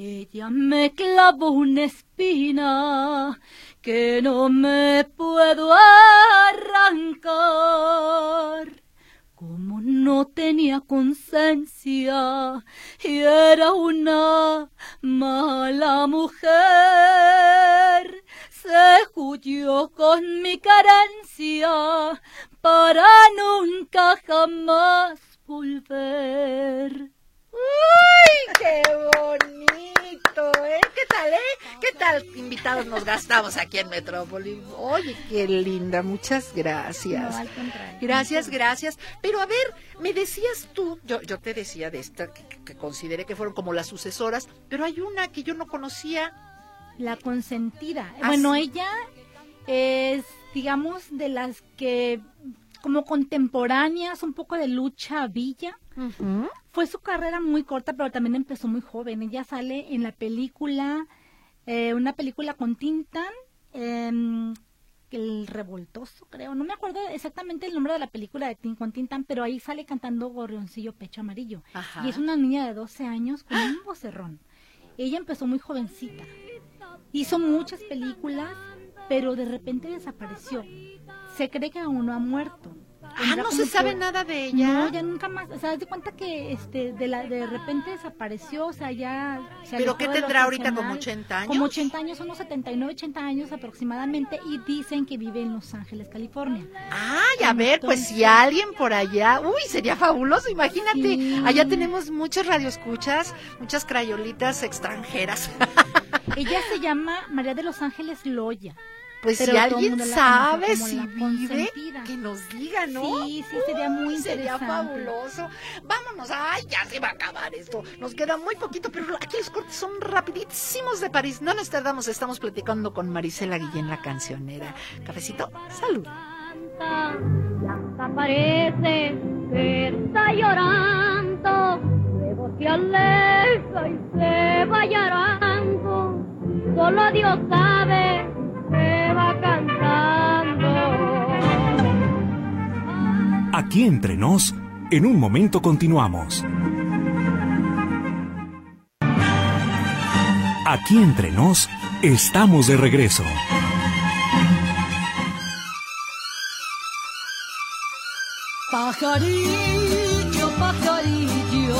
Ella me clavó una espina que no me puedo arrancar. Como no tenía conciencia y era una mala mujer, se huyó con mi carencia para nunca jamás volver. ¡Uy, qué bonito! ¿eh? ¿Qué tal, eh? ¿Qué tal invitados nos gastamos aquí en Metrópoli? Oye, qué linda, muchas gracias. No, al contrario. Gracias, gracias. Pero a ver, me decías tú, yo, yo te decía de esta que, que- consideré que fueron como las sucesoras, pero hay una que yo no conocía. La consentida. Ah, bueno, ella es, digamos, de las que como contemporáneas, un poco de lucha villa. Fue su carrera muy corta, pero también empezó muy joven. Ella sale en la película, eh, una película con Tintan, em, El Revoltoso, creo. No me acuerdo exactamente el nombre de la película de Tin con Tintan, pero ahí sale cantando Gorrioncillo Pecho Amarillo. Ajá. Y es una niña de 12 años con un vocerrón. Ella empezó muy jovencita. Hizo muchas películas, pero de repente desapareció. Se cree que aún no ha muerto. Ah, no se sabe que- nada de ella. no, ya nunca más. O sea, de cuenta que este, de, la, de repente desapareció, o sea, ya. se ¿Pero qué tendrá ahorita, como profesional. 80 años? Como 80 años, unos 79, 80 años aproximadamente, y dicen que vive en Los Ángeles, California. Ay, a ver, pues si alguien por allá, uy, sería fabuloso, imagínate. Sí. Allá tenemos muchos radioescuchas, muchas crayolitas extranjeras. Ella se llama María de Los Ángeles Loya. Pues Pero si alguien sabe si vive, que nos diga, ¿no? Sí, sí, sería muy Uy, Sería fabuloso. Vámonos, ay, ya se va a acabar esto. Nos queda muy poquito, pero aquí los cortes son rapidísimos de París. No nos tardamos, estamos platicando con Marisela Guillén, la cancionera. Cafecito, salud. Y hasta parece que está llorando, luego se aleja y se va llorando, solo Dios sabe Aquí entre nos, en un momento continuamos. Aquí entre nos, estamos de regreso. Pajarillo, pajarillo,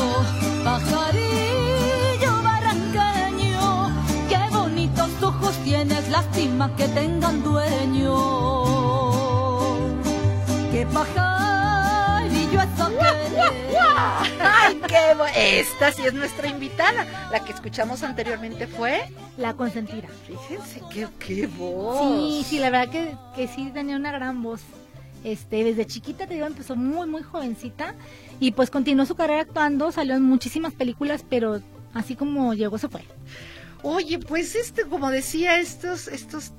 pajarillo barranqueño, qué bonitos ojos tienes, lástima que tengan dueño. Qué pajarillo Ay, qué bo- Esta sí es nuestra invitada. La que escuchamos anteriormente fue. La consentida. Fíjense qué, qué voz. Sí, sí, la verdad que, que sí tenía una gran voz. Este, desde chiquita, te digo, empezó muy, muy jovencita. Y pues continuó su carrera actuando, salió en muchísimas películas, pero así como llegó, se fue. Oye, pues este, como decía, estos, estos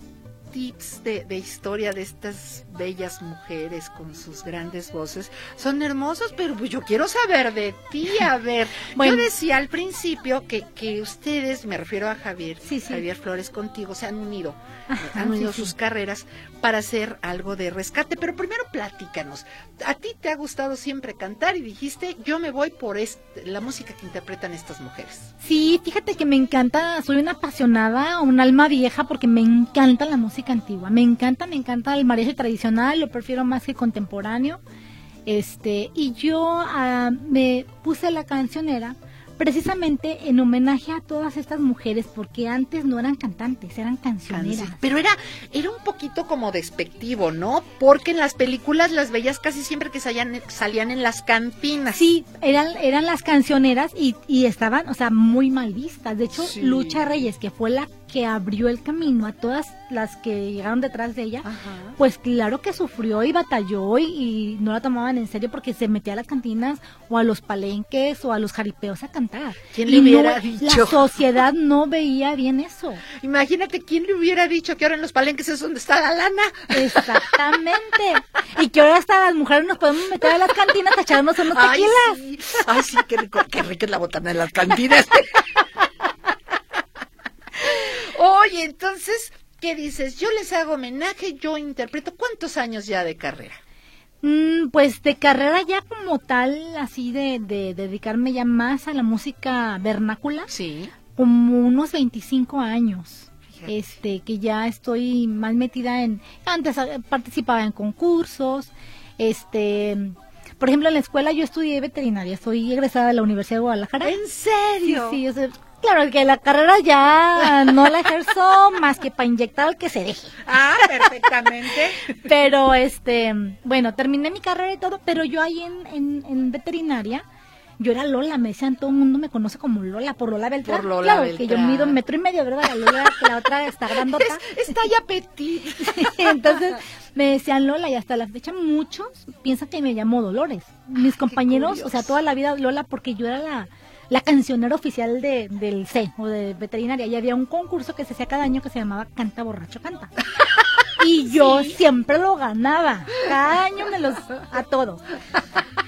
tips de, de, historia de estas bellas mujeres con sus grandes voces son hermosos, pero pues yo quiero saber de ti, a ver. bueno, yo decía al principio que, que ustedes, me refiero a Javier, sí, sí. Javier Flores contigo, se han unido, Ajá, han unido sí, sus carreras para hacer algo de rescate, pero primero platícanos. A ti te ha gustado siempre cantar y dijiste, yo me voy por este, la música que interpretan estas mujeres. Sí, fíjate que me encanta, soy una apasionada, un alma vieja porque me encanta la música antigua. Me encanta, me encanta el mariachi tradicional, lo prefiero más que contemporáneo. Este, y yo uh, me puse la cancionera precisamente en homenaje a todas estas mujeres porque antes no eran cantantes, eran cancioneras. Pero era era un poquito como despectivo, ¿no? Porque en las películas las veías casi siempre que salían, salían en las cantinas. Sí, eran eran las cancioneras y, y estaban, o sea, muy mal vistas. De hecho, sí. Lucha Reyes, que fue la que abrió el camino a todas las que llegaron detrás de ella, Ajá. pues claro que sufrió y batalló y, y, no la tomaban en serio porque se metía a las cantinas o a los palenques o a los jaripeos a cantar. ¿Quién le hubiera no, dicho? La sociedad no veía bien eso. Imagínate quién le hubiera dicho que ahora en los palenques es donde está la lana. Exactamente. y que ahora hasta las mujeres nos podemos meter a las cantinas a echarnos unos tequilas. Ay, sí, Ay, sí qué rico, qué rica es la botana de las cantinas. Oye, entonces, ¿qué dices? Yo les hago homenaje, yo interpreto. ¿Cuántos años ya de carrera? Mm, pues de carrera ya como tal, así de, de, de, dedicarme ya más a la música vernácula. Sí. Como unos 25 años. Fíjate. Este, que ya estoy más metida en. Antes eh, participaba en concursos. Este. Por ejemplo, en la escuela yo estudié veterinaria, soy egresada de la Universidad de Guadalajara. ¿En serio? Sí, sí, o sea, Claro, que la carrera ya no la ejerzo más que para inyectar al que se deje. Ah, perfectamente. pero, este, bueno, terminé mi carrera y todo, pero yo ahí en, en, en veterinaria, yo era Lola, me decían, todo el mundo me conoce como Lola, por Lola Beltrán. Por Lola claro, Beltrán. que yo mido un metro y medio, ¿verdad? La Lola, que la otra está grandota. Es, está ya petit. Entonces, me decían Lola y hasta la fecha muchos piensan que me llamo Dolores. Mis compañeros, o sea, toda la vida Lola porque yo era la la cancionera oficial de, del C o de veterinaria y había un concurso que se hacía cada año que se llamaba Canta Borracho Canta. Y yo ¿Sí? siempre lo ganaba. Cada año me los a todos.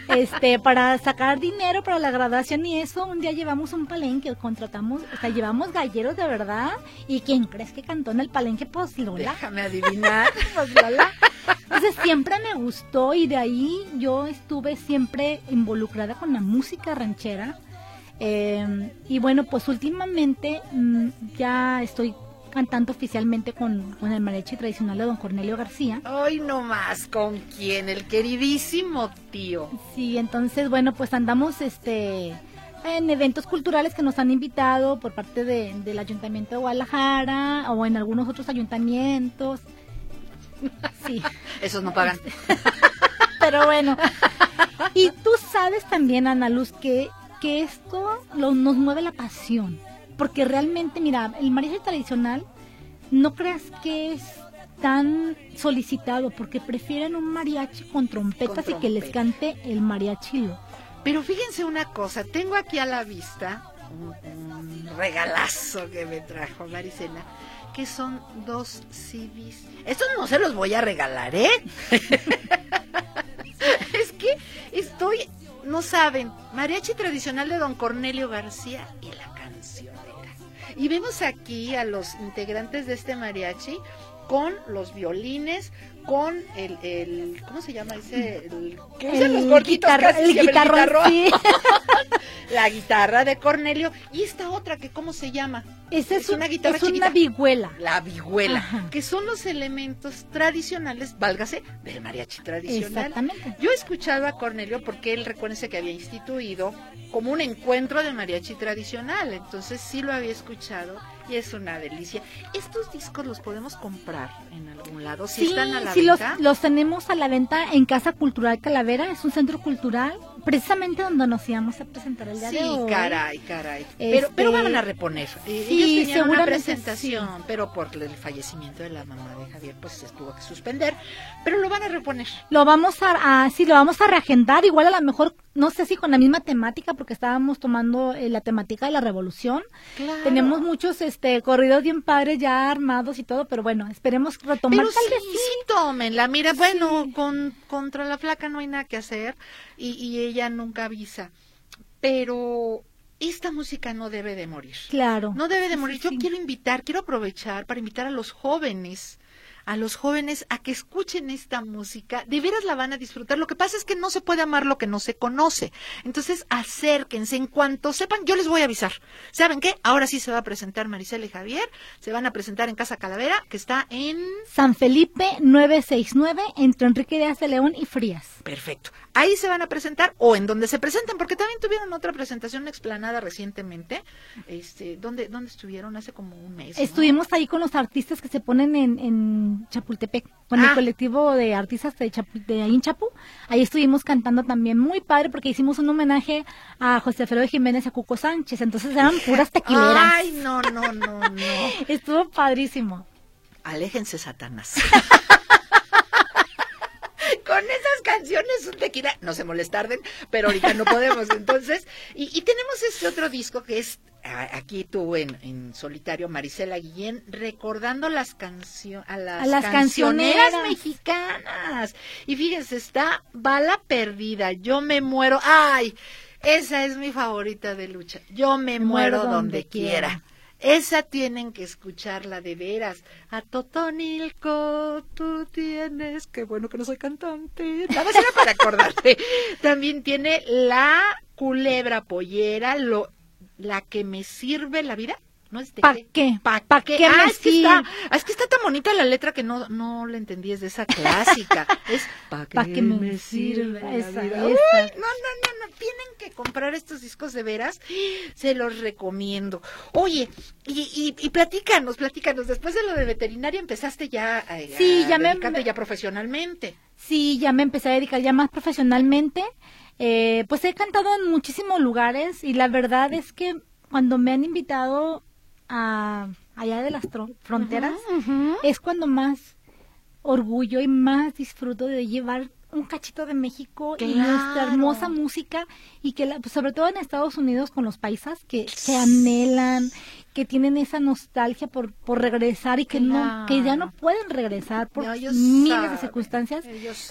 Este, para sacar dinero para la graduación y eso, un día llevamos un palenque, contratamos, o sea, llevamos galleros de verdad. ¿Y quién crees que cantó en el palenque? Pues Lola. Déjame adivinar. pues Lola. Entonces siempre me gustó y de ahí yo estuve siempre involucrada con la música ranchera eh, y bueno, pues últimamente mmm, ya estoy cantando oficialmente con, con, el mariachi tradicional de don Cornelio García. Hoy no más, ¿con quién? El queridísimo tío. Sí, entonces bueno, pues andamos este en eventos culturales que nos han invitado por parte de, del Ayuntamiento de Guadalajara o en algunos otros ayuntamientos. Sí. Esos no pagan. Pero bueno. Y tú sabes también, Ana Luz, que que esto lo, nos mueve la pasión. Porque realmente, mira, el mariachi tradicional, no creas que es tan solicitado, porque prefieren un mariachi con trompetas con y que les cante el mariachi. Pero fíjense una cosa, tengo aquí a la vista un, un regalazo que me trajo Maricela, que son dos CDs. Estos no se los voy a regalar, ¿eh? es que estoy no saben, mariachi tradicional de don Cornelio García y la cancionera. Y vemos aquí a los integrantes de este mariachi con los violines, con el, el ¿cómo se llama ese? El, ¿Qué el los gorditos? Guitarra, el, guitarro. Sí. la guitarra de Cornelio y esta otra que cómo se llama esa es, es, una guitarra es chiquita. una vihuela. La vihuela Ajá. que son los elementos tradicionales válgase del mariachi tradicional. Exactamente. Yo he escuchado a Cornelio porque él recuérdense que había instituido como un encuentro de mariachi tradicional. Entonces sí lo había escuchado y es una delicia. Estos discos los podemos comprar en algún lado si sí, están a la sí, venta. los, los tenemos a la venta en Casa Cultural Calavera. Es un centro cultural precisamente donde nos íbamos a presentar el día sí, de hoy. caray, caray. Este... Pero, pero van a reponer. Sí, ellos tenían una presentación, pero por el fallecimiento de la mamá de Javier, pues se tuvo que suspender, pero lo van a reponer. Lo vamos a, sí, lo vamos a reagendar, igual a lo mejor, no sé si con la misma temática, porque estábamos tomando eh, la temática de la revolución. Claro. Tenemos muchos este corridos bien padres ya armados y todo, pero bueno, esperemos retomar pero tal sí, vez la mira, bueno, con, contra la flaca no hay nada que hacer y, y ella nunca avisa. Pero esta música no debe de morir. Claro. No debe de morir. Yo quiero invitar, quiero aprovechar para invitar a los jóvenes a los jóvenes a que escuchen esta música, de veras la van a disfrutar. Lo que pasa es que no se puede amar lo que no se conoce. Entonces, acérquense. En cuanto sepan, yo les voy a avisar. ¿Saben qué? Ahora sí se va a presentar Maricela y Javier. Se van a presentar en Casa Calavera, que está en... San Felipe 969, entre Enrique Díaz de León y Frías. Perfecto. Ahí se van a presentar o en donde se presenten, porque también tuvieron otra presentación explanada recientemente. Este, ¿dónde, ¿Dónde estuvieron? Hace como un mes. Estuvimos ahí con los artistas que se ponen en Chapultepec, con el ah. colectivo de artistas de, de ahí en Chapu. Ahí estuvimos cantando también muy padre porque hicimos un homenaje a José Alfredo Jiménez y a Cuco Sánchez. Entonces eran puras tequileras. Ay, no, no, no, no. Estuvo padrísimo. Aléjense, Satanás. canciones un tequila, no se molestarden, pero ahorita no podemos. Entonces, y, y, tenemos este otro disco que es aquí tú en, solitario, Marisela Guillén, recordando las canciones a las, cancioneras, mexicanas. Y fíjense, está Bala Perdida, Yo me muero. ¡Ay! Esa es mi favorita de lucha. Yo me, muero, donde, quiera. Esa tienen que escucharla de veras. A Totonilco, tú tienes. Qué bueno que no soy cantante. Nada más era para acordarte. También tiene la culebra pollera, lo la que me sirve la vida. ¿No es ¿Para qué? ¿Para qué? ah, es que, está, ah, es que está tan bonita la letra que no, no la entendí, es de esa clásica. es ¿para qué, me, sirve, la vida? no, no, no, no, tienen que comprar estos discos de veras, se los recomiendo. Oye, y, y, platícanos, platícanos, después de lo de veterinaria empezaste ya eh, a, sí, ya me, ya profesionalmente. Sí, ya me empecé a dedicar ya más profesionalmente. Eh, pues he cantado en muchísimos lugares y la verdad es que cuando me han invitado a allá de las fronteras es cuando más orgullo y más disfruto de llevar un cachito de México y nuestra hermosa música y que pues, sobre todo en Estados Unidos con los paisas que, que anhelan que tienen esa nostalgia por, por regresar y que no que ya no pueden regresar por miles de circunstancias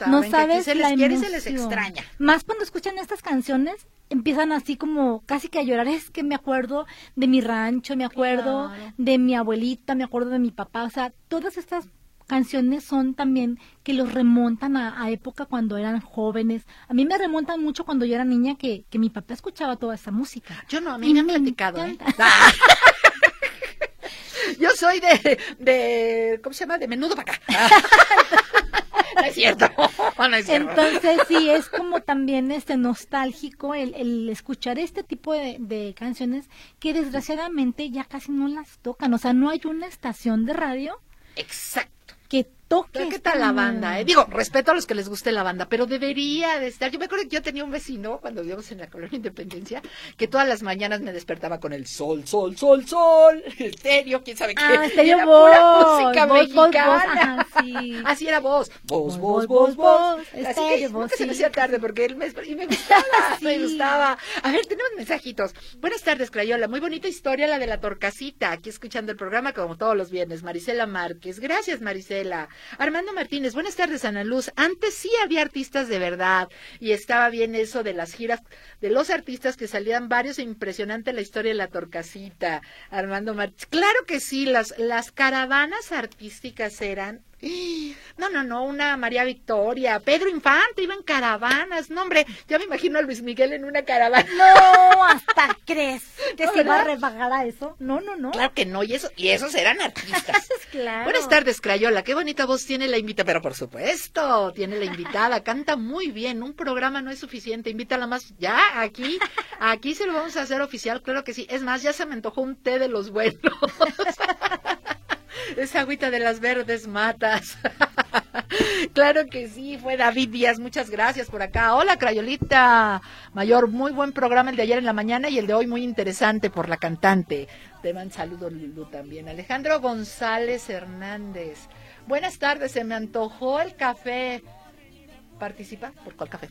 no sabes se les quiere y se les extraña. Más cuando escuchan estas canciones empiezan así como casi que a llorar es que me acuerdo de mi rancho me acuerdo de mi abuelita me acuerdo de mi papá o sea todas estas canciones son también que los remontan a, época cuando eran jóvenes. A mí me remontan mucho cuando yo era niña que, que mi papá escuchaba toda esa música. Yo no, a mí me han platicado. ¿eh? Yo soy de, de, ¿cómo se llama? De menudo para acá. no es cierto. Entonces sí, es como también este nostálgico el, el escuchar este tipo de, de, canciones que desgraciadamente ya casi no las tocan. O sea, no hay una estación de radio. Exacto toque. ¿Qué tal la banda? Eh? Digo, respeto a los que les guste la banda, pero debería de estar. Yo me acuerdo que yo tenía un vecino cuando vivíamos en la colonia Independencia que todas las mañanas me despertaba con el sol, sol, sol, sol, estéreo, quién sabe qué. Ah, estéreo voz, música mexicana. Así era voz. Voz, voz, voz, voz. Así que nunca se me hacía tarde porque él me, y me gustaba, me gustaba. A ver, tenemos mensajitos. Buenas tardes, Crayola. Muy bonita historia la de la torcasita. Aquí escuchando el programa como todos los viernes. Marisela Márquez. Gracias, Marisela. Armando Martínez, buenas tardes, Ana Luz. Antes sí había artistas de verdad y estaba bien eso de las giras de los artistas que salían varios e impresionante la historia de la Torcasita. Armando Martínez, claro que sí, las, las caravanas artísticas eran no, no, no, una María Victoria, Pedro Infante iba en caravanas, no hombre, ya me imagino a Luis Miguel en una caravana. No, hasta crees que se va a rebajar a eso. No, no, no. Claro que no, y eso, y esos eran artistas. claro. Buenas tardes, Crayola, qué bonita voz tiene la invitada, pero por supuesto, tiene la invitada, canta muy bien, un programa no es suficiente, invítala más, ya, aquí, aquí se lo vamos a hacer oficial, claro que sí, es más, ya se me antojó un té de los buenos. Esa agüita de las verdes matas. claro que sí, fue David Díaz, muchas gracias por acá. Hola, Crayolita Mayor, muy buen programa el de ayer en la mañana y el de hoy muy interesante por la cantante. Te man saludos, Lulu, también. Alejandro González Hernández. Buenas tardes, se me antojó el café. ¿Participa? ¿Por cuál café?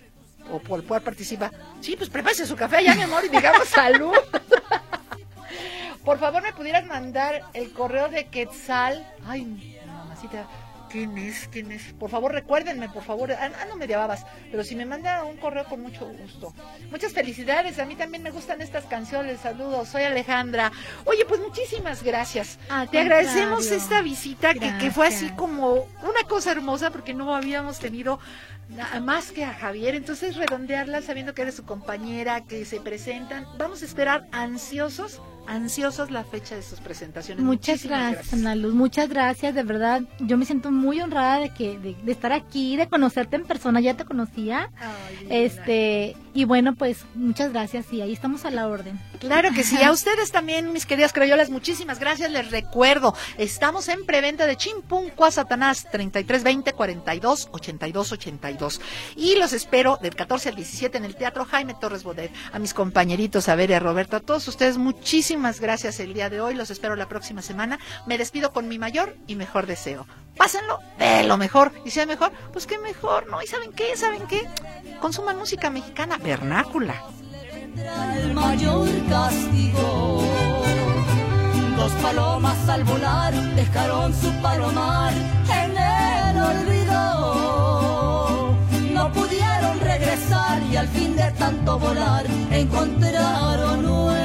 ¿O por cuál participa? Sí, pues prepárese su café ya, mi amor, y digamos salud. por favor, ¿me pudieras mandar el correo de Quetzal? Ay, mamacita ¿Quién es? ¿Quién es? Por favor, recuérdenme, por favor. Ah, no me babas, pero si me manda un correo con mucho gusto. Muchas felicidades, a mí también me gustan estas canciones. Saludos, soy Alejandra. Oye, pues muchísimas gracias. Te agradecemos esta visita que, que, fue así como una cosa hermosa porque no habíamos tenido nada más que a Javier. Entonces, redondearla sabiendo que eres su compañera, que se presentan. Vamos a esperar ansiosos ansiosos la fecha de sus presentaciones. Muchas gracias, Ana Luz, muchas gracias, de verdad, yo me siento muy honrada de que de, estar aquí, de conocerte en persona, ya te conocía. este, y bueno, pues muchas gracias y ahí estamos a la orden. Claro que sí, a ustedes también, mis queridas crayolas, muchísimas gracias. Les recuerdo, estamos en preventa de Chimpún Satanás 3320 42 82 82. Y los espero del 14 al 17 en el Teatro Jaime Torres Bodet. A mis compañeritos, a ver, a Roberto, a todos ustedes, muchísimas gracias el día de hoy. Los espero la próxima semana. Me despido con mi mayor y mejor deseo pásenlo de lo mejor. Y si es mejor, pues qué mejor, ¿no? ¿Y saben qué? ¿Saben qué? Consuman música mexicana vernácula. El mayor castigo. Dos palomas al volar dejaron su palomar en el olvido. No pudieron regresar y al fin de tanto volar encontraron un